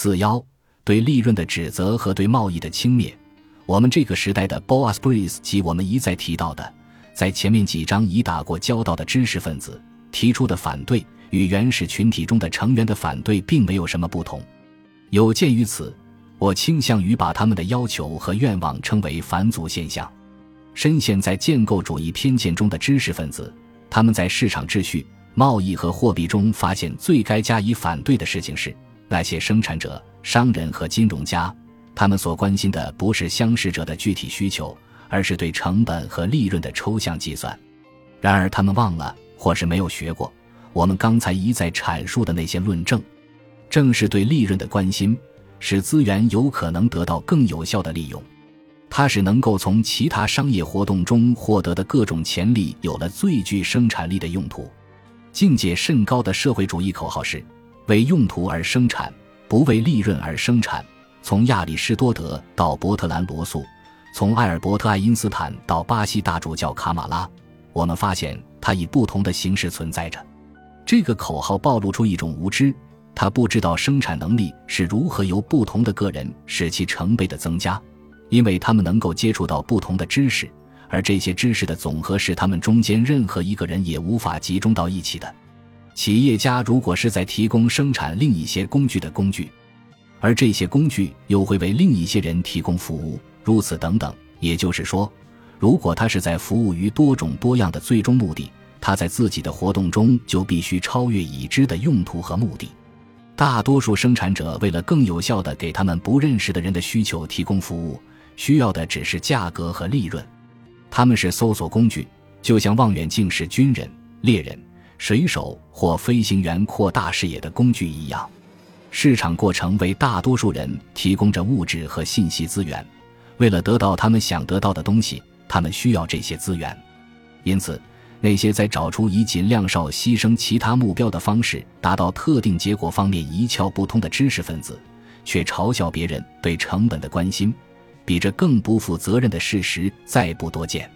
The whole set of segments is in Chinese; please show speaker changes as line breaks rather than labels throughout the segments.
四幺对利润的指责和对贸易的轻蔑，我们这个时代的 Boasbriz 及我们一再提到的，在前面几章已打过交道的知识分子提出的反对，与原始群体中的成员的反对并没有什么不同。有鉴于此，我倾向于把他们的要求和愿望称为反祖现象。深陷在建构主义偏见中的知识分子，他们在市场秩序、贸易和货币中发现最该加以反对的事情是。那些生产者、商人和金融家，他们所关心的不是相识者的具体需求，而是对成本和利润的抽象计算。然而，他们忘了，或是没有学过我们刚才一再阐述的那些论证。正是对利润的关心，使资源有可能得到更有效的利用。它使能够从其他商业活动中获得的各种潜力有了最具生产力的用途。境界甚高的社会主义口号是。为用途而生产，不为利润而生产。从亚里士多德到伯特兰·罗素，从艾尔伯特·爱因斯坦到巴西大主教卡马拉，我们发现它以不同的形式存在着。这个口号暴露出一种无知，他不知道生产能力是如何由不同的个人使其成倍的增加，因为他们能够接触到不同的知识，而这些知识的总和是他们中间任何一个人也无法集中到一起的。企业家如果是在提供生产另一些工具的工具，而这些工具又会为另一些人提供服务，如此等等。也就是说，如果他是在服务于多种多样的最终目的，他在自己的活动中就必须超越已知的用途和目的。大多数生产者为了更有效地给他们不认识的人的需求提供服务，需要的只是价格和利润。他们是搜索工具，就像望远镜是军人、猎人。水手或飞行员扩大视野的工具一样，市场过程为大多数人提供着物质和信息资源。为了得到他们想得到的东西，他们需要这些资源。因此，那些在找出以尽量少牺牲其他目标的方式达到特定结果方面一窍不通的知识分子，却嘲笑别人对成本的关心，比这更不负责任的事实再不多见。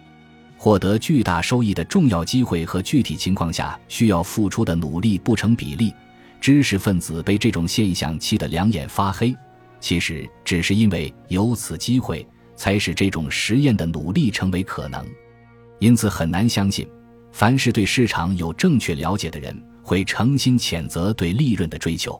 获得巨大收益的重要机会和具体情况下需要付出的努力不成比例，知识分子被这种现象气得两眼发黑。其实只是因为有此机会，才使这种实验的努力成为可能。因此很难相信，凡是对市场有正确了解的人会诚心谴责对利润的追求。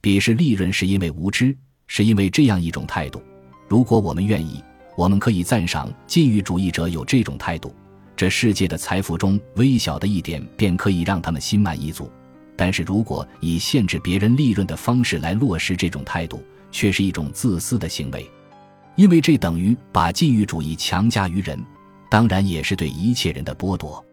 鄙视利润是因为无知，是因为这样一种态度。如果我们愿意。我们可以赞赏禁欲主义者有这种态度，这世界的财富中微小的一点便可以让他们心满意足。但是如果以限制别人利润的方式来落实这种态度，却是一种自私的行为，因为这等于把禁欲主义强加于人，当然也是对一切人的剥夺。